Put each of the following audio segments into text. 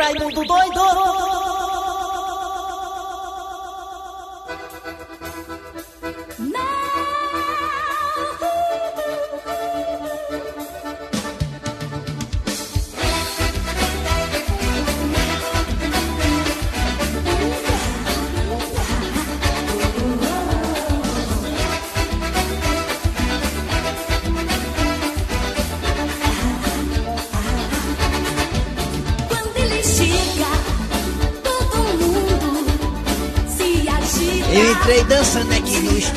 Raimundo doido.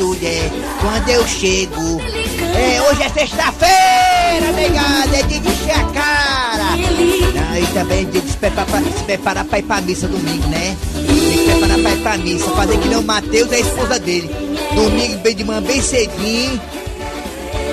Estúdio, é. Quando eu chego. É, hoje é sexta-feira, negada, é de encher a cara. E também é de se preparar, pra, se preparar pra ir pra missa domingo, né? Tem que se preparar pra ir pra missa, fazer que nem o Matheus e a esposa dele. Domingo, bem de manhã, bem cedinho.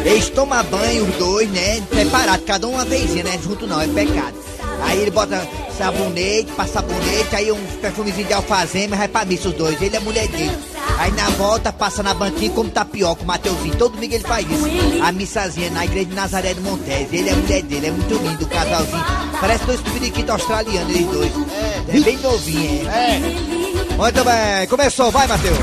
Eles tomam banho, os dois, né? Preparado, cada um uma vezinha, né? Junto não, é pecado. Aí ele bota sabonete, passa sabonete, aí um perfumezinho de alfazema vai pra missa os dois, ele é mulher dele. Aí na volta, passa na banquinha como tapioca, o Mateuzinho, todo domingo ele faz isso. A missazinha na igreja de Nazaré do Montes, ele é a mulher dele, é muito lindo o casalzinho. Parece dois periquitos australianos, eles dois. É, bem novinho, é. Muito bem, começou, vai Mateus.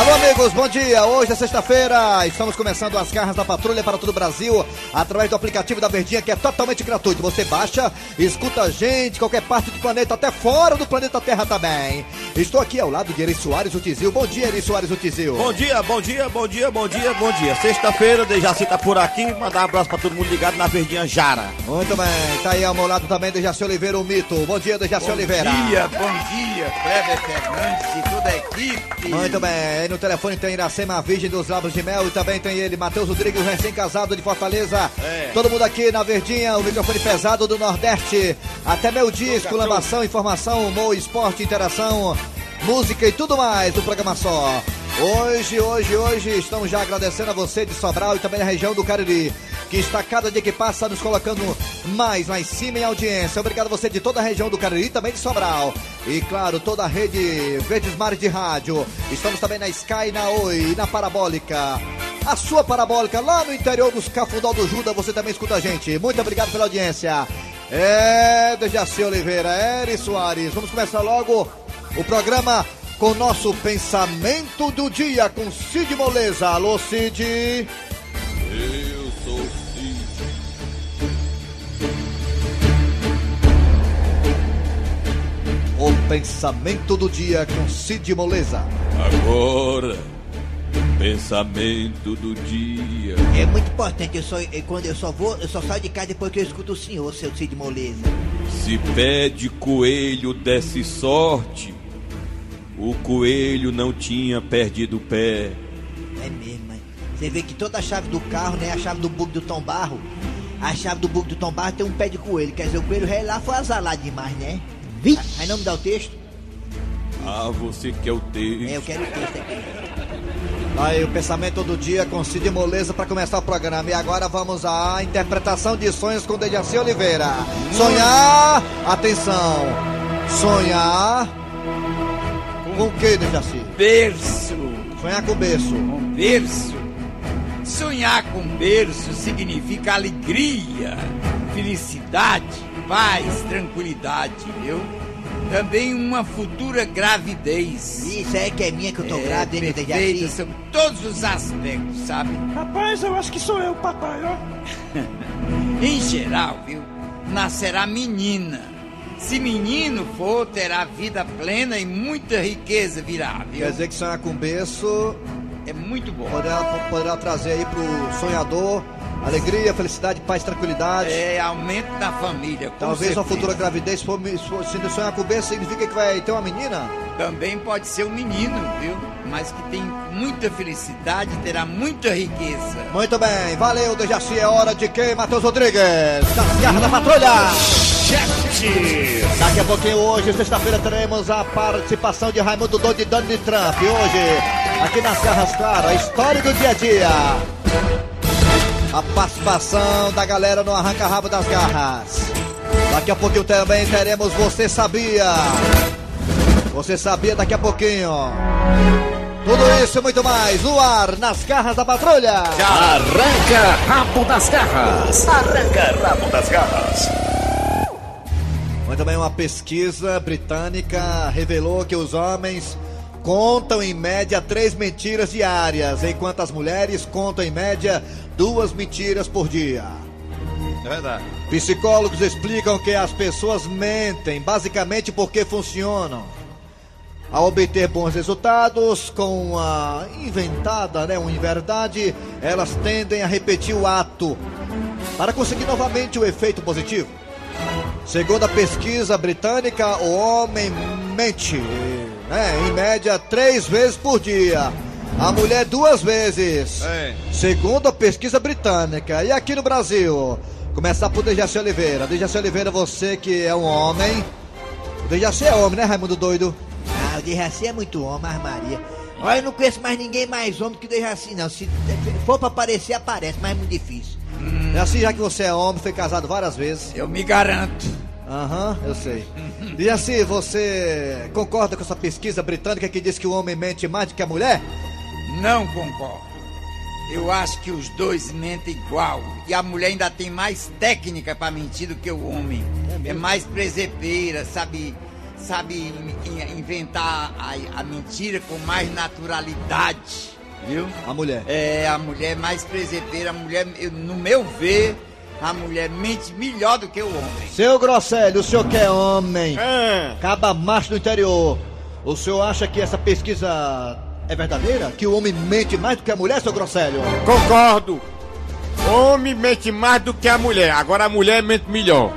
Alô, amigos, bom dia. Hoje é sexta-feira. Estamos começando as garras da patrulha para todo o Brasil através do aplicativo da Verdinha, que é totalmente gratuito. Você baixa, escuta a gente, qualquer parte do planeta, até fora do planeta Terra também. Estou aqui ao lado de Eri Soares, o Tizil. Bom dia, Eri Soares, o Tizil. Bom dia, bom dia, bom dia, bom dia, bom dia. Sexta-feira, Dejaci tá por aqui. Mandar um abraço pra todo mundo ligado na Verdinha Jara. Muito bem. Tá aí ao meu lado também Dejaci Oliveira, o mito. Bom dia, Dejaci Oliveira. bom dia, Kleber Fernandes e toda a equipe. Muito bem, no telefone tem Iracema Virgem dos Lábios de Mel e também tem ele, Matheus Rodrigues, recém-casado de Fortaleza. É. Todo mundo aqui na Verdinha, o microfone pesado do Nordeste. Até meu dia, exclamação, informação, humor, esporte, interação, música e tudo mais do programa só. Hoje, hoje, hoje, estamos já agradecendo a você de Sobral e também a região do Cariri, que está cada dia que passa nos colocando mais lá em cima em audiência. Obrigado a você de toda a região do Cariri também de Sobral. E claro, toda a rede Verdes Mares de Rádio. Estamos também na Sky, na Oi na Parabólica. A sua Parabólica lá no interior dos Cafundó do Juda, você também escuta a gente. Muito obrigado pela audiência. É, Dejaci Oliveira, Eri Soares. Vamos começar logo o programa com nosso pensamento do dia com Cid Moleza. Alô, Cid. O pensamento do dia com Cid Moleza. Agora, pensamento do dia. É muito importante, eu só, eu- quando eu só vou, eu só saio de casa depois que eu escuto o senhor, seu Cid Moleza. Se pé de coelho desse sorte, o coelho não tinha perdido o pé. É mesmo, mas você vê que toda a chave do carro, né? A chave do bug do Tom Barro, a chave do bug do Tom Barro tem um pé de coelho. Quer dizer, o coelho rei lá foi azalado demais, né? Aí não me dá o texto? Ah, você quer o texto? É, eu quero o texto aqui. Aí o pensamento do dia com Cid Moleza para começar o programa. E agora vamos à interpretação de sonhos com Dejaci Oliveira. Sonhar, atenção. Sonhar com o que, Dejaci? Berço, Sonhar com berço. com berço. Sonhar com berço significa alegria, felicidade, paz, tranquilidade, viu? Também uma futura gravidez. Isso é que é minha que eu tô É, grávida, hein, Dejaci? são todos os aspectos, sabe? Rapaz, eu acho que sou eu, papai, ó. Em geral, viu? Nascerá menina. Se menino for, terá vida plena e muita riqueza virá, viu? Quer dizer que sonhar com berço É muito bom. poderá, poderá trazer aí pro sonhador alegria, felicidade, paz, tranquilidade. É aumento da família. com Talvez uma certeza. futura gravidez, se, se sonhar com berço, significa que vai ter uma menina? Também pode ser um menino, viu? Mas que tem muita felicidade, terá muita riqueza. Muito bem, valeu, Dejaci. É hora de quem, Matheus Rodrigues? Das garras da patrulha! Daqui a pouquinho, hoje, sexta-feira, teremos a participação de Raimundo Doido e Donald Trump. E hoje, aqui nas garras, claro, a história do dia a dia. A participação da galera no arranca-rabo das garras. Daqui a pouquinho também teremos Você Sabia? Você Sabia daqui a pouquinho. Tudo isso e muito mais no ar, nas garras da patrulha. Arranca rabo das garras. Arranca rabo das garras. Muito bem, uma pesquisa britânica revelou que os homens contam em média três mentiras diárias, enquanto as mulheres contam em média duas mentiras por dia. É verdade. Psicólogos explicam que as pessoas mentem basicamente porque funcionam. Ao obter bons resultados com a inventada, né, uma inverdade, elas tendem a repetir o ato para conseguir novamente o efeito positivo. Segundo a pesquisa britânica, o homem mente, né, em média três vezes por dia. A mulher duas vezes. É. Segundo a pesquisa britânica. E aqui no Brasil? Começar por Dejaci Oliveira. Dejaci Oliveira, você que é um homem. O Dejaci é homem, né, Raimundo Doido? Ah, o Dejaci é muito homem, mas Maria. Olha, eu não conheço mais ninguém mais homem que o Dejaci, não. Se for pra aparecer, aparece, mas é muito difícil. Dejaci, já que você é homem, foi casado várias vezes. Eu me garanto. Aham, eu sei. Dejaci, você concorda com essa pesquisa britânica que diz que o homem mente mais do que a mulher? Não concordo. Eu acho que os dois mentem igual. E a mulher ainda tem mais técnica pra mentir do que o homem. É, mais presepeira, sabe, sabe in- in- inventar a, a mentira com mais naturalidade. Viu? A mulher. É, a mulher é mais presepeira, a mulher, no meu ver, a mulher mente melhor do que o homem. Seu Grosselio, o senhor que é homem, É. caba macho do interior, o senhor acha que essa pesquisa é verdadeira? Que o homem mente mais do que a mulher, seu Grosselio? Concordo. Homem mente mais do que a mulher. Agora a mulher mente melhor.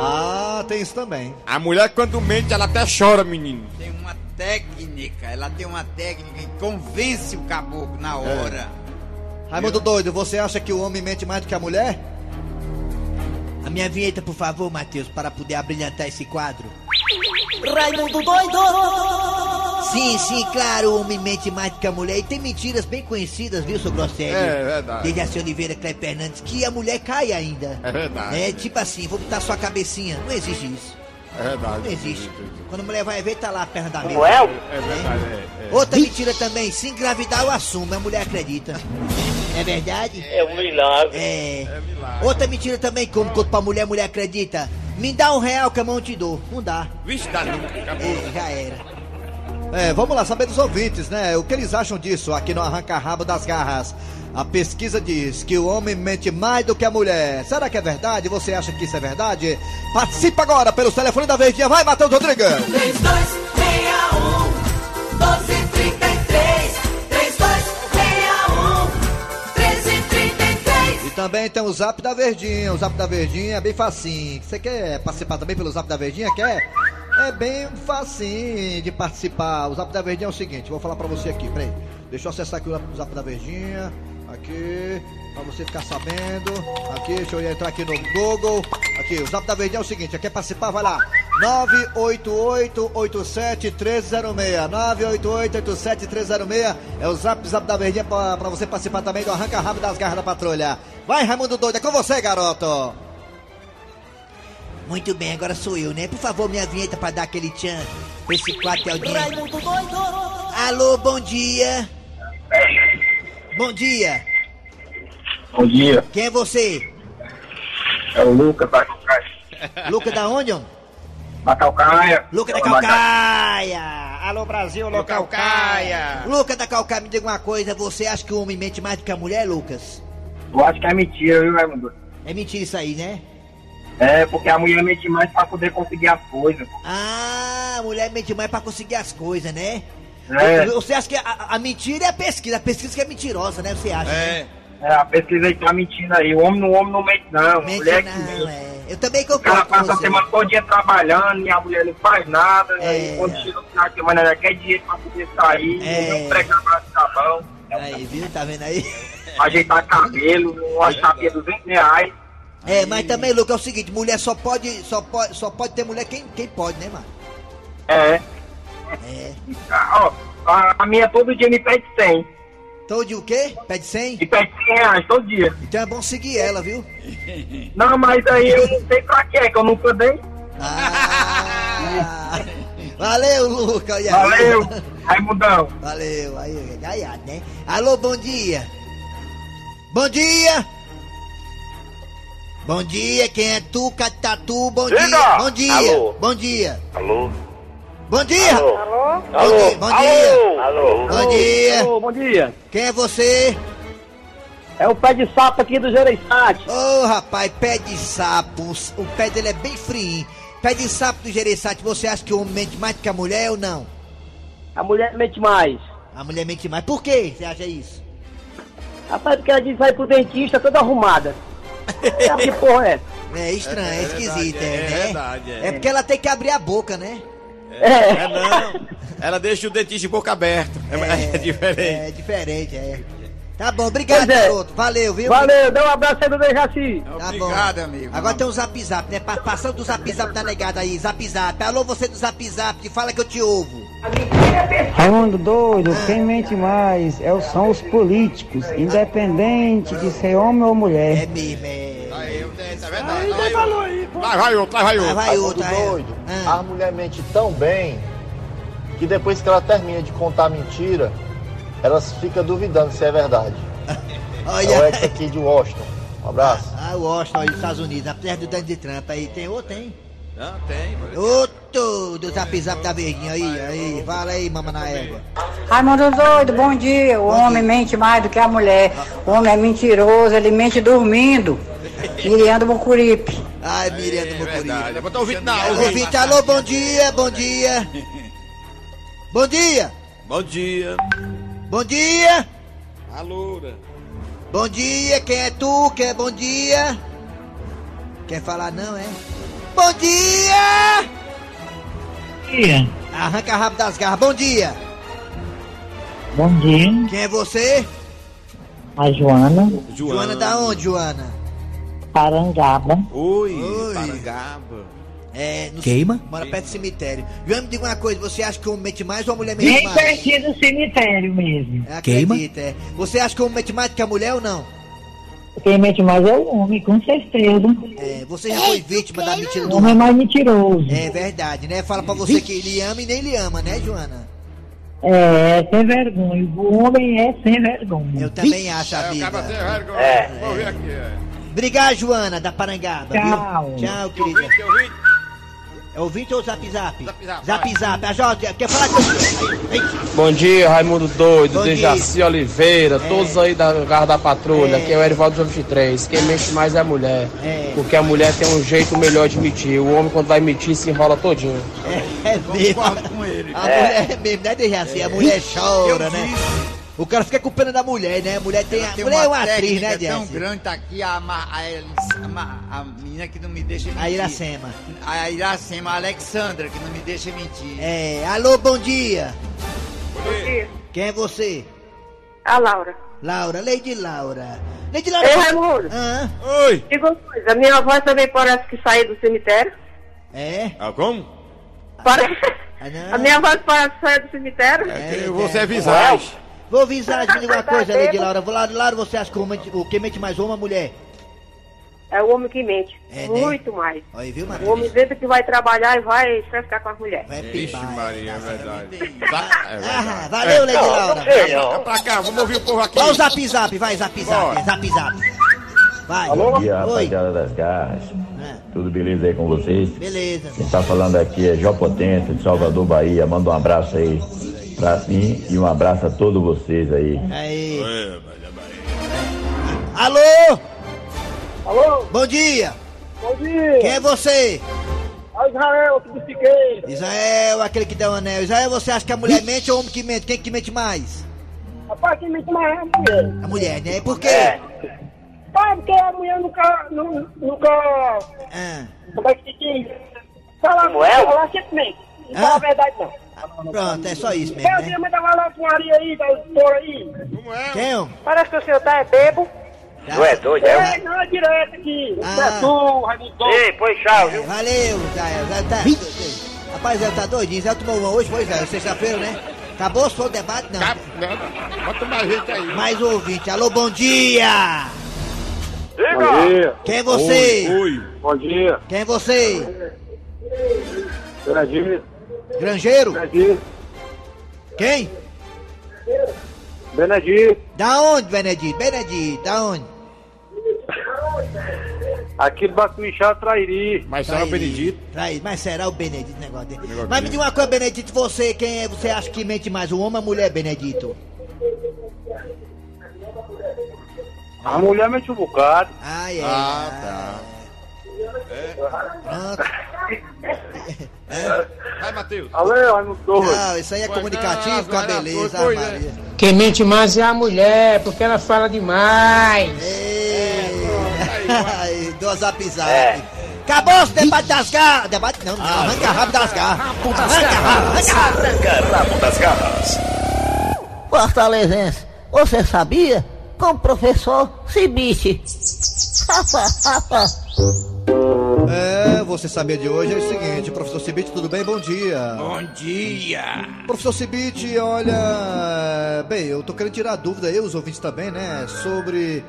Ah, tem isso também. A mulher, quando mente, ela até chora, menino. Tem uma técnica, ela tem uma técnica que convence o caboclo na hora. Raimundo Doido, você acha que o homem mente mais do que a mulher? A minha vinheta, por favor, Matheus, para poder abrilhantar esse quadro. Raimundo doido! Sim, sim, claro, o homem mente mais do que a mulher. E tem mentiras bem conhecidas, viu, seu Grosselio? É, verdade. Dejaci Oliveira, Cleber Fernandes, que a mulher cai ainda. É verdade. É tipo assim, vou botar sua cabecinha. Não existe isso. É verdade. Não existe. Quando a mulher vai ver, tá lá a perna da mesa. É verdade, é. é. Outra mentira também, se engravidar eu assumo, a mulher acredita. É verdade? É um milagre. É. Outra mentira também, como conto pra mulher, a mulher acredita. Me dá um real que a mão te dou. Não dá. Vixe, dá nunca. Acabou. É, já era. É, vamos lá saber dos ouvintes, né? O que eles acham disso aqui no Arranca Rabo das Garras. A pesquisa diz que o homem mente mais do que a mulher. Será que é verdade? Você acha que isso é verdade? Participa agora pelo telefone da Verdinha. Vai, Matheus Rodrigues! 3261 1233 3261 1333 E também tem o Zap da Verdinha. O Zap da Verdinha é bem facinho. Você quer participar também pelo Zap da Verdinha? Quer? É bem facinho de participar. O Zap da Verdinha é o seguinte, vou falar pra você aqui, peraí. Deixa eu acessar aqui o Zap da Verdinha. Aqui, pra você ficar sabendo. Aqui, deixa eu entrar aqui no Google. Aqui, o Zap da Verdinha é o seguinte, quer participar? Vai lá. 988-87-1306 988-87-1306 É o Zap Zap da Verdinha pra, pra você participar também do Arranca Rabo das Garras da Patrulha. Vai, Raimundo Doido, é com você, garoto. Muito bem, agora sou eu, né? Por favor, minha vinheta pra dar aquele tchan pra esse quadro de audiência. Raimundo doido! Alô, bom dia. Bom dia. Bom dia. Quem é você? É o Lucas da Calcaia. Luca da onde, homem? Da Calcaia. Luca da Calcaia. Alô, Brasil, alô, Calcaia. Luca da Calcaia, me diga uma coisa. Você acha que o homem mente mais do que a mulher, Lucas? Eu acho que é mentira, viu, Raimundo? É mentira isso aí, né? É, porque a mulher mente mais pra poder conseguir as coisas. Ah, a mulher mente mais pra conseguir as coisas, né? É. Você acha que a, a mentira é a pesquisa, a pesquisa que é mentirosa, né? Você acha? né? É. É, a pesquisa aí tá mentindo aí. O homem no homem não mente, não. Mente mulher que não, mente. é. Eu também O cara concordo com passa a semana todo dia trabalhando e a mulher não faz nada. É. E quando chega no final de semana, ela quer dinheiro pra poder sair. É. Não prega pra sabão. Aí, viu? Tá vendo aí? Ajeitar cabelo, uma chapinha de 200 reais. É, mas também, Luca, é o seguinte, mulher só pode, só pode, só pode ter mulher quem, quem pode, né, mano? É. É. Ah, Ó, a, a minha todo dia me pede 100. Todo dia o quê? Pede 100? Me pede 100 reais todo dia. Então é bom seguir ela, viu? Não, mas aí eu não sei pra quê, que eu nunca dei. Ah! Valeu, Luca. E aí? Valeu, Raimundão. Valeu, aí, gaiado, né? Alô, bom dia. Bom dia. Bom dia, quem é tu, Catatu? Bom Diga. dia. Bom dia. Alô. Bom dia. Alô? Bom dia. Alô? Bom dia. Bom dia. Alô? Bom dia. Alô, bom dia. Quem é você? É o pé de sapo aqui do Gereissati. Ô, rapaz, pé de sapo. O pé dele é bem frio. Pé de sapo do Gereissati, você acha que o homem mente mais do que a mulher ou não? A mulher mente mais. A mulher mente mais. Por que você acha isso? Rapaz, porque ela diz que vai pro dentista toda arrumada. Sabe que porra é? É estranho, é, esquisito, verdade, é, é né? verdade, é. É porque ela tem que abrir a boca, né? É não. Ela deixa o dentista de boca aberta. É, é diferente. É diferente, é. Tá bom, obrigado, Pois é. garoto. Valeu, viu? Valeu, dá um abraço aí do Dejaci. Tá Obrigado, bom. amigo. Agora tem um zap zap, né? Pa- Passando do zap zap da negada aí, zap zap. Alô, você do zap zap, fala que eu te ouvo. Raimundo doido, quem mente mais é, são os políticos, independente de ser homem ou mulher. É mesmo, é. Aí, é verdade. Lá vai outro, lá vai Ah, outro. vai outro, aí. doido. Ah. A mulher mente tão bem que depois que ela termina de contar mentira, elas ficam duvidando se é verdade. É o Olha. ex aqui de Washington. Um abraço. Ah, o Washington aí dos Estados Unidos, apesar do Donald Trump aí. Tem outro, hein? Não, tem. Outro do zap zap da verdinha aí, aí. Fala aí, mama na égua. Raimundo doido, bom dia. O homem mente mais do que a mulher. O homem é mentiroso, ele mente dormindo. Miriando Mucuripe. Ai, Miriam do É Mucuri. verdade. Botar o vídeo na Ouvinte, alô, bom dia, bom dia. Bom dia, Bom dia. bom dia. A loura. Bom dia, quem é tu? Quem é bom dia? Quer falar não, é? Bom dia! Dia. Arranca rápido das garras, bom dia! Bom dia, Quem é você? a Joana Joana da onde, Joana? Parangaba. Oi, Oi. Parangaba. É, no Queima? Mora perto do cemitério. Joana, me diga uma coisa, você acha que o homem mente mais ou a mulher mente mais? do cemitério mesmo. Queima? Acredita, é. Você acha que o homem mente mais do que a mulher ou não? Quem mente mais é o homem, com certeza. É, você já foi vítima da mentira do O homem é mais mentiroso. É verdade, né? Fala pra você que ele ama e nem lhe ama, né, Joana? É, sem vergonha. O homem é sem vergonha. Eu também acho a É, o vida. cara sem vergonha. É. Vou ver aqui. É. Obrigado, Joana, da Parangaba. Tchau. Viu? Tchau, querida. É ouvinte ou zap zap? Zap zap, Zap zap. A Jota, quer falar com Bom dia, Raimundo Doido, Bom Dejaci Oliveira, É. todos aí da Garra da Patrulha, É. aqui é o Erivaldo 23. Quem mente mais é a mulher, É. porque a mulher tem um jeito melhor de mentir. O homem, quando vai mentir, se enrola todinho. É, é mesmo. Concordo com ele. A mulher é mesmo, né, Dejaci? A mulher chora, Eu né? O cara fica com pena da mulher, né? A mulher tem. A Tem mulher é uma atriz, né, tão Dejaci? grande, tá aqui a, a, a, a menina que não me deixa mentir. A Iracema. A Iracema, a Alexandra, que não me deixa mentir. É, alô, bom dia. Bom dia. Quem é você? A Laura. Laura, Lady Laura. Lady Laura. Ei, Raimundo. Ah, Oi. Diga uma coisa, minha avó também parece que saiu do cemitério. é? Ah, como? Parece... Ah. A minha avó parece que saiu do cemitério. É, Você é é. visagem. Vou avisar, me diga uma Tá coisa, Lady. Laura. Vou lá, Laura, você acha que o, que mente mais homem ou mulher? É o homem que mente. É, né? Muito mais. Aí, viu? O homem dentro que vai trabalhar e vai vai ficar com as mulheres. Vai Vixe. Maria, é verdade. Tá, é Ah, verdade. valeu, Lady Laura. É pra cá, vamos ouvir o povo aqui. Vai o zap zap, vai, zap zap, Bora. zap zap. Vai. Bom dia, rapaziada das garras. É, Tudo beleza aí com vocês? beleza. Quem tá falando aqui é Jó Potência, de Salvador, Bahia. Manda um abraço aí pra mim e um abraço a todos vocês aí. Aí. É, é. Alô? Alô, Bom dia. bom dia. Quem é você? É Israel, aqui do Figueira. Israel, aquele que dá o anel. Israel, você acha que a mulher mente ou o homem que mente? Quem que mente mais? Rapaz, quem mente mais é a mulher. A mulher, né? Por quê? Pai, porque a mulher nunca, nu- nunca, Ah, como é que se diz? Fala, Como é? fala sempre mente. Não Hã? fala a verdade, não. Pronto, é só isso mesmo, é o né? dia manda lá com Maria aí, tá por aí? Como é? Quem? Parece que o senhor tá é bebo. Tu é doido, É, não, é direto aqui. Ah. Não é tu, Raimundo. Doido. pois tchau, É, valeu, Israel. Israel tá... Rapaz, Israel tá doidinho. Israel tomou uma hoje, foi, Israel? Sexta-feira, né? Acabou só o debate? Não. Cap- não, Bota mais gente aí. Mais um ouvinte. Alô, bom dia! Bom dia. Quem é você? Oi. Bom dia. Quem é você? Serginho. Grangeiro? Benedito. Quem? Benedito. Da onde, Benedito? Benedito, da onde? Aqui do Bacuixá, Trairi. Mas será o Benedito? Trai, mas será o Benedito negócio dele? Negócio Mas me diga uma coisa, Benedito, você, quem é, você acha que mente mais, o homem ou a mulher, Benedito? A mulher mente um bocado. Ah, é. Ah, Pronto. tá. Vai, Matheus. Alô, Raimundo Torres. Não, isso aí é comunicativo, com a beleza, foi, Ave né? Maria. Quem mente mais é a mulher, porque ela fala demais. Ai, dou zap zap. Acabou esse debate das garras. Debate não, não, arranca rabo das garras. Rabo das Arranca rabo, garras. arranca rabo. Arranca rabo das garras. Fortalezense, você sabia? Com o professor Cibite. É, você sabia de hoje é o seguinte, professor Cibite, tudo bem? Bom dia. Bom dia. Professor Cibite, olha, bem, eu tô querendo tirar dúvida, eu, os ouvintes também, né, sobre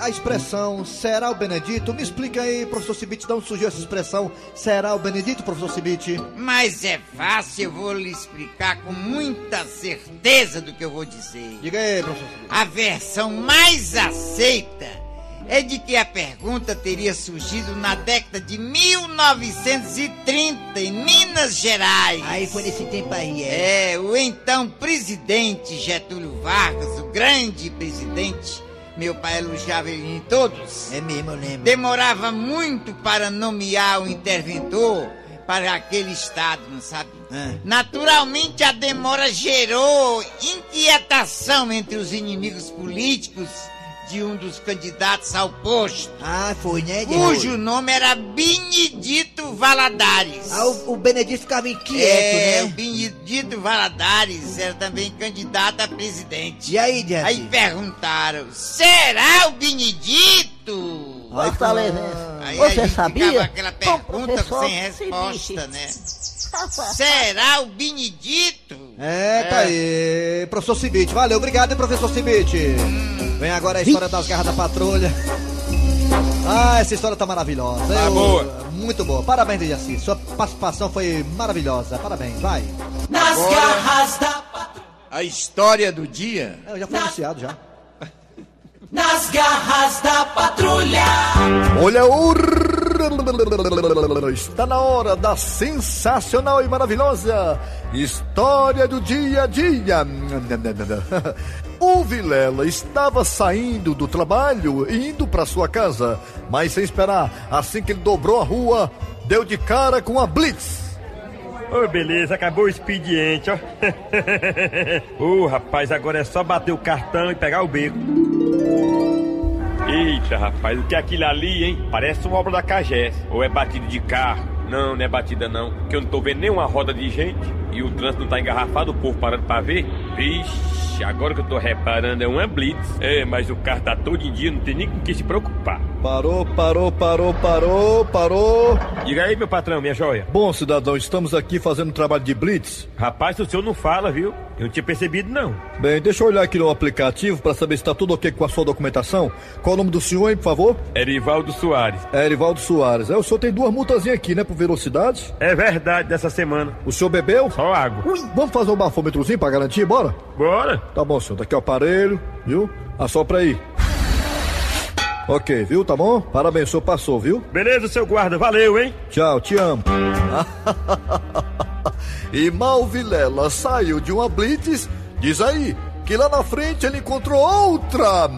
a expressão será o Benedito. Me explica aí, professor Cibite, de onde surgiu essa expressão será o Benedito, professor Cibite? Mas é fácil, eu vou lhe explicar com muita certeza do que eu vou dizer. Diga aí, professor Cibite. A versão mais aceita é de que a pergunta teria surgido na década de 1930 em Minas Gerais. Aí foi nesse tempo aí, é. É, o então presidente Getúlio Vargas, o grande presidente, meu pai elogiava ele em todos. É mesmo, eu lembro. Demorava muito para nomear o interventor para aquele estado, não sabe? É. Naturalmente, a demora gerou inquietação entre os inimigos políticos de um dos candidatos ao posto, Ah, foi, né? de cujo nome era Benedito Valadares. Ah, o, o Benedito ficava inquieto, é, o né? Benedito Valadares era também candidato a presidente. E aí, Diante? Aí perguntaram: será o Benedito? Fortalezense, Aí a você gente sabia? ficava aquela o pergunta sem resposta, né? Será o Benedito? É, tá aí, professor Cibite, valeu, obrigado, hein, professor Cibite. Vem agora a história das garras da patrulha. Ah, essa história tá maravilhosa. Tá Eu- boa. Muito boa. Parabéns, Dejaci. Sua participação foi maravilhosa. Parabéns, vai. Nas Agora- garras da A história do dia. É, Eu já fui anunciado já. Nas garras da patrulha. Olha o. Está na hora da sensacional e maravilhosa história do dia a dia. O Vilela estava saindo do trabalho e indo para sua casa, mas sem esperar, assim que ele dobrou a rua, deu de cara com a Blitz. Ô, beleza, acabou o expediente, ó. Ô, rapaz, agora é só bater o cartão e pegar o beco. Eita, rapaz, o que é aquilo ali, hein? Parece uma obra da Cagés. Ou é batida de carro? Não, não é batida não. Que eu não tô vendo nenhuma roda de gente. E o trânsito tá engarrafado, o povo parando pra ver. Vixe, agora que eu tô reparando é uma blitz. É, mas o carro tá todo em dia, não tem nem com que se preocupar. Parou, parou, parou, parou, parou. Diga aí, meu patrão, minha joia. Bom, cidadão, estamos aqui fazendo um trabalho de Blitz. Rapaz, o senhor não fala, viu? Eu não tinha percebido, não. Bem, deixa eu olhar aqui no aplicativo para saber se está tudo ok com a sua documentação. Qual o nome do senhor, hein, por favor? Erivaldo Soares. É Erivaldo Soares. É, o senhor tem duas multazinhas aqui, né, por velocidade? É verdade, dessa semana. O senhor bebeu? Só água. Ui, vamos fazer um bafômetrozinho para garantir, bora? Bora. Tá bom, senhor. Daqui é o aparelho, viu? Assopra aí. Ok, viu? Tá bom? Parabéns, senhor passou, viu? Beleza, seu guarda, valeu, hein? Tchau, te amo. e Mal Vilela saiu de uma blitz, diz aí, que lá na frente ele encontrou outra.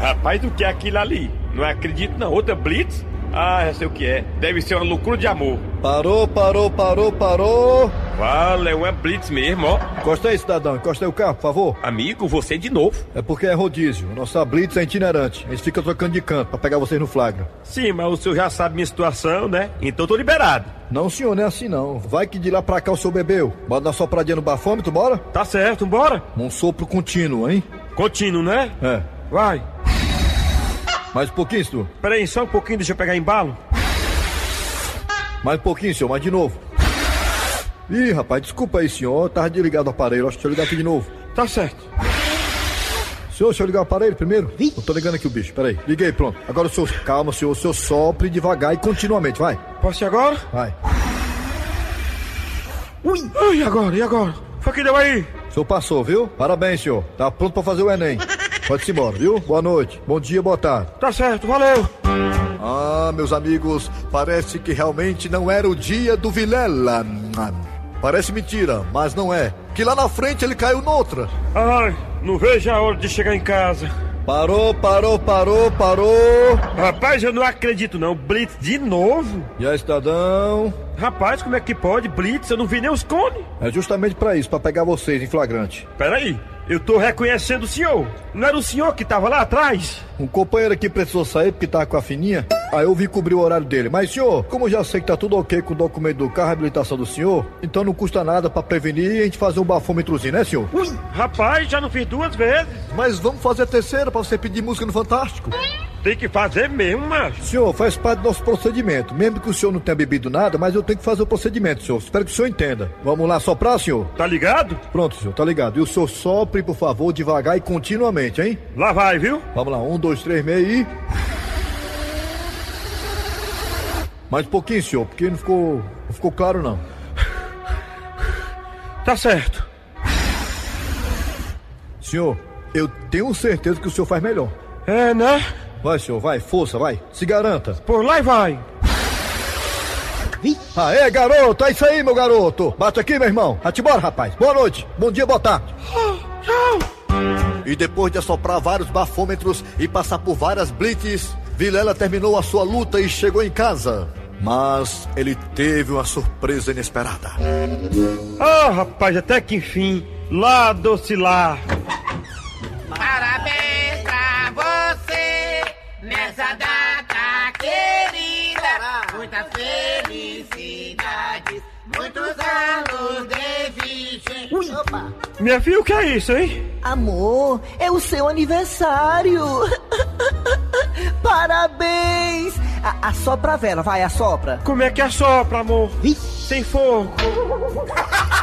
Rapaz, o que é aquilo ali? Não acredito não. Outra blitz? Ah, já sei o que é. Deve ser uma loucura de amor. Parou, parou, parou, parou. Vale, é uma blitz mesmo, ó. Encosta aí, cidadão, encosta aí o carro, por favor. Amigo, você de novo. É porque é rodízio. Nossa blitz é itinerante. A gente fica trocando de canto pra pegar vocês no flagra. Sim, mas o senhor já sabe minha situação, né? Então tô liberado. Não, senhor, não é assim não. Vai que de lá pra cá o senhor bebeu. Dar uma sopradinha no bafômetro, bora? Tá certo, bora. Um sopro contínuo, hein? Contínuo, né? É. Vai. Mais um pouquinho, senhor. Peraí, só um pouquinho, deixa eu pegar embalo. Mais um pouquinho, senhor, mais de novo. Ih, rapaz, desculpa aí, senhor. Eu tava desligado o aparelho. Acho que deixa eu ligar aqui de novo. Tá certo. Senhor, deixa eu ligar o aparelho primeiro. Eu tô ligando aqui o bicho, peraí. Liguei, pronto. Agora o senhor, calma, senhor. O senhor sopre devagar e continuamente, vai. Posso ir agora? Vai. Ui! Ai, e agora? E agora? Foi que deu aí? O senhor passou, viu? Parabéns, senhor. Tá pronto pra fazer o Enem. Pode-se embora, viu? Boa noite. Bom dia, boa tarde. Tá certo, valeu. Ah, meus amigos, parece que realmente não era o dia do Vilela. Parece mentira, mas não é. Que lá na frente ele caiu noutra. Ai, não vejo a hora de chegar em casa. Parou, parou, parou, parou. Rapaz, eu não acredito não. Blitz de novo? E aí, cidadão? Rapaz, como é que pode? Blitz? Eu não vi nem os cones. É justamente pra isso, pra pegar vocês em flagrante. Peraí, eu tô reconhecendo o senhor. Não era o senhor que tava lá atrás? Um companheiro aqui precisou sair porque tava com a fininha. Aí eu vim cobrir o horário dele. Mas, senhor, como eu já sei que tá tudo ok com o documento do carro, a habilitação do senhor, então não custa nada pra prevenir e a gente fazer um bafômetrozinho, né, senhor? Ui, rapaz, já não fiz duas vezes. Mas vamos fazer a terceira pra você pedir música no Fantástico. Tem que fazer mesmo, macho. Senhor, faz parte do nosso procedimento. Mesmo que o senhor não tenha bebido nada, mas eu tenho que fazer o procedimento, senhor. Espero que o senhor entenda. Vamos lá soprar, senhor? Tá ligado? Pronto, senhor, tá ligado. E o senhor sopre, por favor, devagar e continuamente, hein? Lá vai, viu? Vamos lá, um, dois, três, meio e. Mais um pouquinho, senhor, porque não ficou. não ficou claro não. Tá certo. Senhor, eu tenho certeza que o senhor faz melhor. É, né? Vai, senhor, vai, força, vai. Se garanta. Por lá e vai. Aê, garoto, é isso aí, meu garoto. Bate aqui, meu irmão. Ate embora, rapaz. Boa noite, bom dia, boa tarde. Tchau. E depois de assoprar vários bafômetros e passar por várias blitz, Vilela terminou a sua luta e chegou em casa. Mas ele teve uma surpresa inesperada. Ah, rapaz, até que enfim. Lá, doce lá. Muitas felicidades, muitos anos de vida. Ui. Opa. Minha filha, o que é isso, hein? Amor, é o seu aniversário. Parabéns. A, assopra a vela, vai, assopra. Como é que assopra, amor? Sem fogo.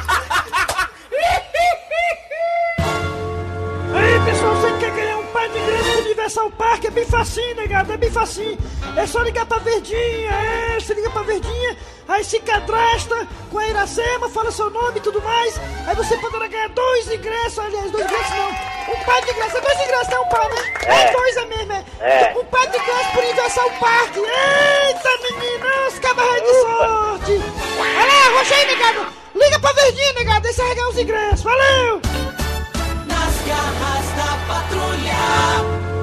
ingresso pro Universal Park? É bem facinho, negado, é bem facinho. É só ligar pra Verdinha, é, você liga pra Verdinha, aí se cadastra com a Iracema, fala seu nome e tudo mais. Aí você poderá ganhar dois ingressos, aliás, dois ingressos não. Um par de ingressos, é dois ingressos, não um par, né? É, dois é mesmo, é. É. Um par de ingressos pro Universal Park. Eita, menina, os cabas de sorte. Valeu, roxa aí, negado. Liga pra Verdinha, negado, você vai ganhar os ingressos. Valeu! Nas garras da patrulha.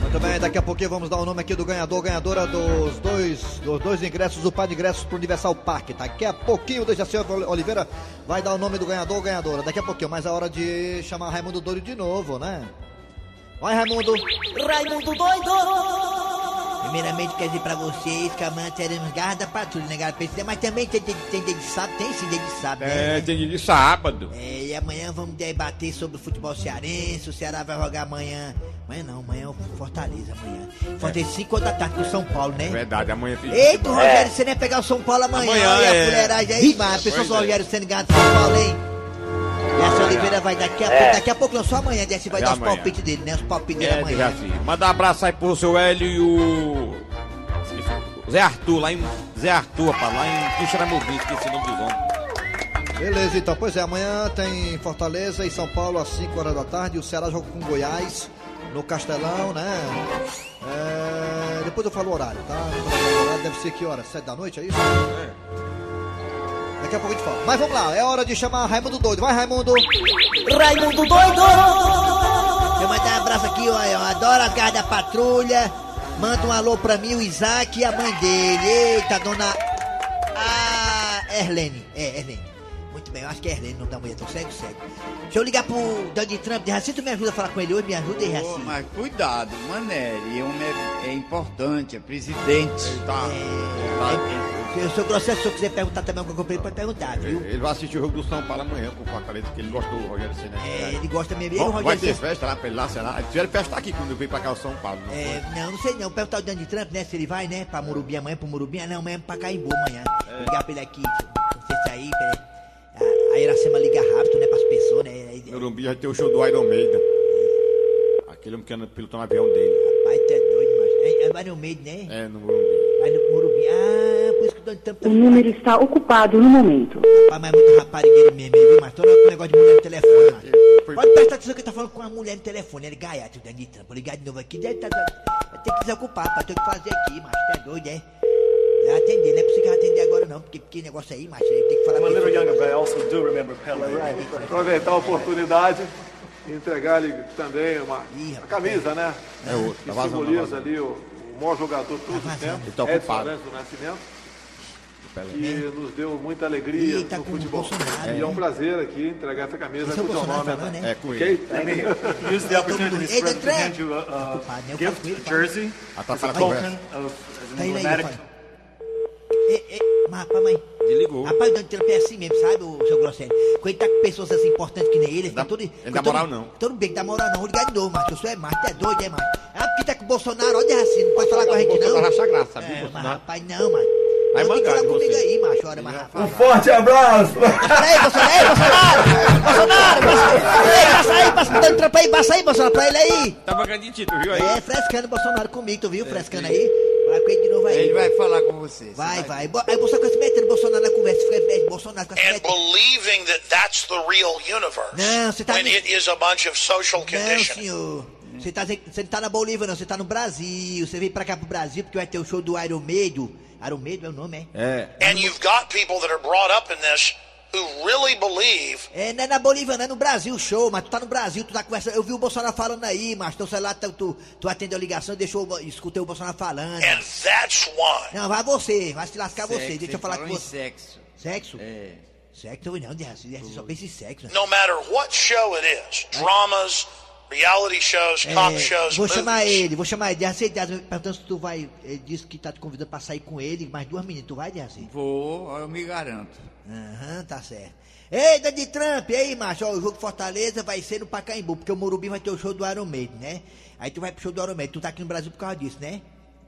Muito bem, daqui a pouquinho vamos dar o nome aqui do ganhador, ganhadora dos dois, dos dois ingressos, do par de ingressos pro Universal Park. Daqui a pouquinho o Dejaci Oliveira vai dar o nome do ganhador, ganhadora. Daqui a pouquinho, mas é hora de chamar Raimundo Doido de novo, né? Vai, Raimundo. Raimundo doido. Primeiramente, quer dizer pra vocês que amanhã teremos garra da patrulha, né, galera? Mas também tem, tem, tem dia de sábado, tem sim dia de sábado, né? É, tem dia de sábado. É, e amanhã vamos debater sobre o futebol cearense. O Ceará vai jogar amanhã. Amanhã não, amanhã é o Fortaleza amanhã. Fortaleza 5 contra ataque do São Paulo, né? Verdade, amanhã tem. Eita, Rogério, você nem ia pegar o São Paulo amanhã. Amanhã, é. a fuleiragem aí, mano. Pensou Pois que o é. Rogério sendo ganhado do São Paulo, hein? E Oliveira vai daqui a pouco, daqui a pouco, não, só amanhã, Jesse vai É dar os palpites dele, né? Os palpites dele É, amanhã. Dejaci. Manda um abraço aí pro seu Hélio e o. Zé Arthur, lá em. Zé Arthur, rapaz, lá em Quixeramobim, esqueci o nome dos homens. Beleza, então, pois é, amanhã tem Fortaleza e São Paulo às 5 horas da tarde. O Ceará joga com Goiás no Castelão, né? É, Depois eu falo o horário, tá? O horário deve ser que hora? 7 da noite, é isso? Daqui a pouco a gente fala. Mas vamos lá, é hora de chamar Raimundo Doido. Vai, Raimundo! Raimundo doido. Eu mandar um abraço aqui, ó, eu adoro a garra da patrulha. Manda um alô pra mim, o Isaac e a mãe dele. Eita, dona. Ah, Erlene. É, Erlene. Muito bem, eu acho que é Erlene, não da mulher, tô cego, cego. Deixa eu ligar pro Donald Trump. Jaci, tu me ajuda a falar com ele hoje? Me ajuda aí, Ô, Jaci. mas cuidado, mané, ele é, um, é, é importante, é presidente. Tá. Se eu sou grosseiro, se eu quiser perguntar também o que eu comprei, pode perguntar, viu? Ele vai assistir o jogo do São Paulo amanhã com o Fortaleza, que ele gostou do Rogério Senna. É, ele gosta mesmo. Bom, vai ter festa lá pra ele lá, será? Eles tiveram festa aqui quando eu vim pra cá o São Paulo. Não É, foi? não, não sei não. Perguntar o Donald Trump, né? Se ele vai, né? Pra Murubi amanhã, pro Murubi. Ah, não, amanhã pra Caimbu amanhã. É. Ligar pra ele aqui. Não sei se aí. A, a Iracema liga rápido, né? Pras pessoas, né? No Urumbi já tem o show do Iron Maiden. Aquele homem que anda pilotando o avião dele. Rapaz, tu é doido, mas. É, é Iron Maiden, né? É, no Urumbi. Aí no Morumbi. Ah, o tá O número está ocupado no momento. Rapaz, mas é muito raparigueiro mesmo, viu? Mas todo com negócio de mulher no telefone, mano. Pode prestar atenção que ele tá falando com uma mulher no telefone. Ele gaiato, o Donald Trump. Vou ligar de novo aqui. Deve tá, vai ter que desocupar, rapaz. Tem que fazer aqui, macho. Tá doido, é? Vai atender, não é possível atender agora não, porque que negócio aí, macho. Ele tem que falar com little ele. younger, but I also do remember. Aproveitar a oportunidade e entregar-lhe também uma, uma camisa, né? É outro, que tá vazando, tá simboliza ali o, o maior jogador de todos os tempos, Ele tá Edson. Arantes do Nascimento, Pelé. que nos deu muita alegria tá no o futebol. Bolsonaro, e é um né? prazer aqui entregar essa camisa é o com o seu nome. falando, né? né? É, com ele. Let me use the opportunity. Ei, President, to hand you a, a Pai, nem gift, fala com ele, a jersey, as a a token of, as an Tá emblematic. rapaz. Mas rapaz, mãe. Desligou. Rapaz, o Donald Trump é assim mesmo, sabe, o seu Grosselio? Quando ele tá com pessoas assim importantes que nem ele, ele Dá- todo. ele dá moral, não. Todo bem, dá moral não. Ligar de novo, macho. Eu sou é macho, é doido, é, macho. Ah, porque tá com o Bolsonaro, olha assim, não pode falar com a gente, não. Bolsonaro acha graça, viu, É, mas rapaz, não, mano. Vai que mangar falar de comigo você. aí, macho. Olha, mas rapaz. Forte abraço! Peraí, Bolsonaro, ei, Bolsonaro! Bolsonaro, passa, ei, passa aí, passa Donald Trump aí, passa aí, Bolsonaro, pra ele aí. Tá bagando de título, viu aí? É, frescando o Bolsonaro comigo, tu viu? Frescando aí. Vai com ele de novo aí. Ele vai falar com você. você Vai, vai. Bo- Aí você fica se metendo Bolsonaro na conversa, fica é, Bolsonaro fica se and metendo. believing that that's the real universe Não, você tá when me- it is a bunch of social Não, conditioning. senhor. Você, tá, você não tá na Bolívia, não. Você tá no Brasil. Você veio pra cá pro Brasil porque vai ter o show do Iron Maiden. Maiden é o nome, é? É. And you've got people that are brought up in this who really believe É, não é na Bolívia, não é no Brasil o show, mas tu tá no Brasil, tu tá conversando. Eu vi o Bolsonaro falando aí, mas teu celular, tu, tu, tu atendeu a ligação, deixou, o- escutei o Bolsonaro falando. and that's why Não, vai você, vai se lascar você. Sexo, Deixa ele eu falar com você. sexo. Sexo? É. Sexo não, só pensa em sexo. né? no matter what show it is, dramas, reality shows, É, shows, vou chamar movies, ele, vou chamar ele. Derraci, Derraci, perguntando se tu vai. Ele disse que tá te convidando pra sair com ele, mais duas meninas. Tu vai, Derraci? Vou, eu me garanto. Aham, tá certo. Ei, Donald Trump, e aí, macho, ó, o jogo Fortaleza vai ser no Pacaembu, porque o Morumbi vai ter o show do Iron Maiden, né? Aí tu vai pro show do Iron Maiden, tu tá aqui no Brasil por causa disso, né?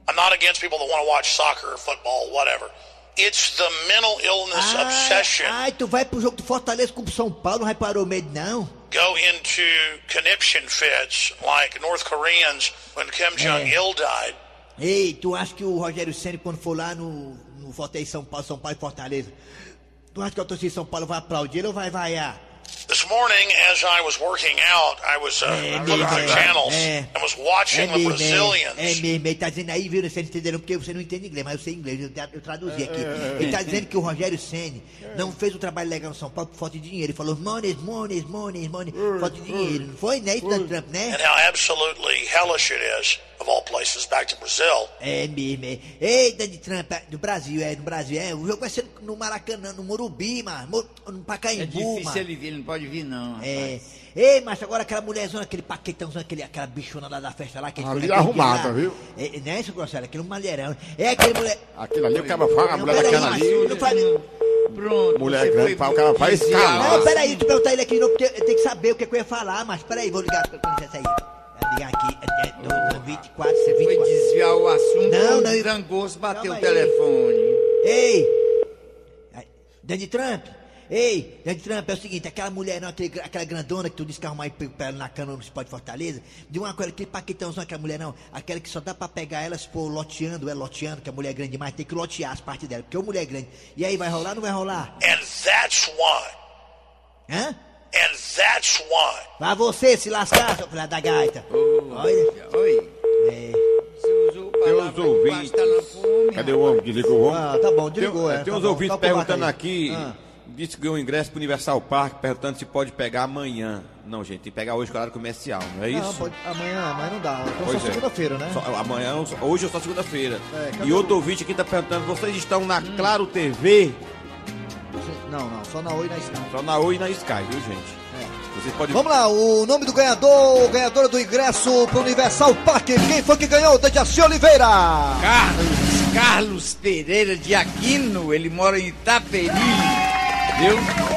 I'm not against people that want to watch soccer, football, whatever. It's the mental illness obsession Ai, tu vai pro jogo do Fortaleza com o São Paulo, não vai para o Iron Maiden, não? Go into conniption fits like North Koreans when Kim Jong Il died. Ei, tu acha que o Rogério Senna, quando for lá no, no Fortaleza São Paulo, São Paulo e Fortaleza, tu acha que a torcida de São Paulo vai aplaudir ele ou vai vaiar? This morning, as I was working out, I was uh, É looking mesmo, through channels é. and was watching É the Brazilians. é, é mesmo, ele tá dizendo aí, viu, vocês entenderam porque você não entende inglês, mas eu sei inglês, eu, eu traduzi aqui. Ele tá dizendo que o Rogério Senni não fez um trabalho legal no São Paulo por falta de dinheiro. Ele falou money, money, money, money, falta de dinheiro. Não foi, né, isso, Donald Trump, né? and how absolutely hellish it is, of all places, back to Brazil. É mesmo, é. Ei, Donald Trump, é, no Brasil, é, no Brasil, é. O jogo vai ser no Maracanã, no Morumbi, mano, no Pacaembu, É difícil mano. ele vir, ele não pode vir não. É. Ei, mas agora aquela mulherzona, aquele paquetãozão, aquele, aquela bichona lá da festa lá, que Ali arrumada, viu? É, não é isso, Grosselio? Aquele mulherão. É aquele mulher. Aquilo ali, o cara fala, a Não, mulher daquela ali. Não faz. Pronto. Mulher grande, foi o cara vai escalar. Não, peraí, deixa eu perguntar ele aqui de novo, porque eu tenho que saber o que, que eu ia falar, mas peraí, vou ligar com licença aí. Vou ligar aqui, é, é, do- do 24, é Foi 24. desviar o assunto, Não, não, Dangoso bateu o telefone. Ei! Donald Trump! Ei, Donald Trump, é o seguinte, aquela mulher, não, aquele- aquela grandona que tu disse que arrumar pra ela na cama no Spot Fortaleza, de uma coisa, aquele paquetãozão, aquela mulher não, aquela que só dá pra pegar ela se for loteando, é loteando, que a mulher é grande demais, tem que lotear as partes dela, porque a mulher é grande. E aí, vai rolar ou não vai rolar? And that's why. Hã? And that's why. Vai você se lascar, seu filho da gaita. Olha. Oi. É. Tem uns ouvintes. que. Cadê o homem? Desligou o homem? Ah, tá bom, desligou, Tem, é, tem tá uns bom, ouvintes tá perguntando aqui. Ah. Disse que ganhou um ingresso pro Universal Park, perguntando se pode pegar amanhã. Não, gente, tem que pegar hoje com horário comercial, não é isso? Não, pode, amanhã, amanhã não dá. Então Pois só é. segunda-feira, né? Só- amanhã, hoje é só segunda-feira. É, e outro ouvinte aqui tá perguntando: vocês estão na Claro TV? Não, não, só na Oi e na Sky. Só na Oi e na Sky, viu, gente? Vocês podem Vamos lá, o nome do ganhador, ganhadora do ingresso pro Universal Park. Quem foi que ganhou? Dejaci Oliveira. Carlos, Carlos Pereira de Aquino, ele mora em Itaperi, viu?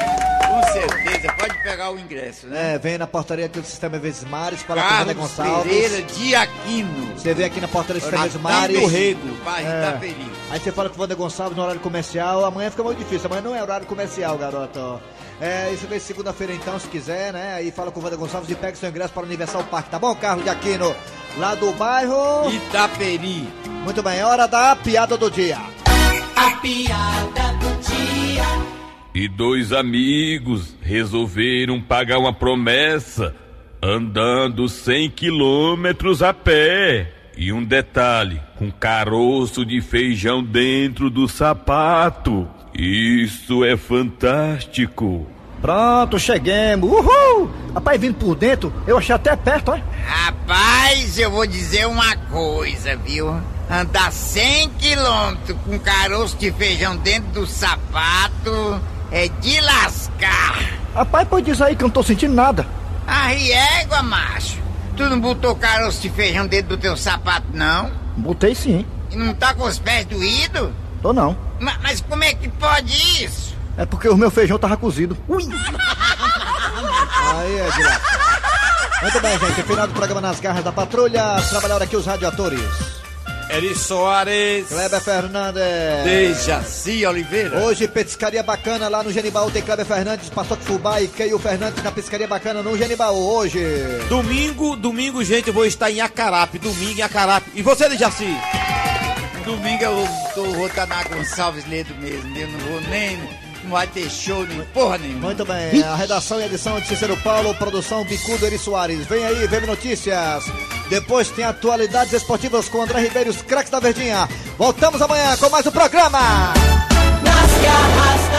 Pode pegar o ingresso, né? É, vem na portaria aqui do Sistema Vezes Mares, fala com o Wander Carlos Gonçalves. Pereira de Aquino. Você vem aqui na portaria do Sistema Vezes Mares. do Rego, bairro É. Itaperi. Aí você fala com o Wander Gonçalves no horário comercial. Amanhã fica muito difícil. Amanhã não é horário comercial, garoto. É, isso vem segunda-feira então, se quiser, né? Aí fala com o Wander Gonçalves e pega seu ingresso para o Universal Park, tá bom, Carlos de Aquino? Lá do bairro. Itaperi. Muito bem, hora da piada do dia. A piada do dia. E dois amigos resolveram pagar uma promessa andando 100 quilômetros a pé. E um detalhe, com caroço de feijão dentro do sapato. Isso é fantástico. Pronto, cheguemos. Uhul! Rapaz, vindo por dentro, eu achei até perto, ó. Rapaz, eu vou dizer uma coisa, viu? Andar 100 quilômetros com caroço de feijão dentro do sapato é de lascar. Rapaz, pois diz aí que eu não tô sentindo nada. Arriégua, macho. Tu não botou caroço de feijão dentro do teu sapato, não? Botei sim. E não tá com os pés doídos? Tô não. Ma- Mas como é que pode isso? É porque o meu feijão tava cozido. Ui! Aí, Edila. Muito bem, gente. Final do programa nas garras da patrulha. Trabalharam aqui os radioatores. Eri Soares. Kleber Fernandes. Dejaci Oliveira. Hoje, petiscaria bacana lá no Genibaú. Tem Kleber Fernandes, Pastoque Fubá e Keio Fernandes na pescaria bacana no Genibaú. Hoje. Domingo, domingo, gente, eu vou estar em Acarape. Domingo em Acarape. E você, Dejaci? Domingo eu tô, vou estar na Gonçalves Ledo mesmo. Eu não vou nem. Não vai ter show nem porra nenhuma. Muito bem, a redação e edição de Cícero Paulo, produção Bicudo Eri Soares. Vem aí, vem notícias. Depois tem atualidades esportivas com André Ribeiro, os craques da Verdinha. Voltamos amanhã com mais um programa. Nas garras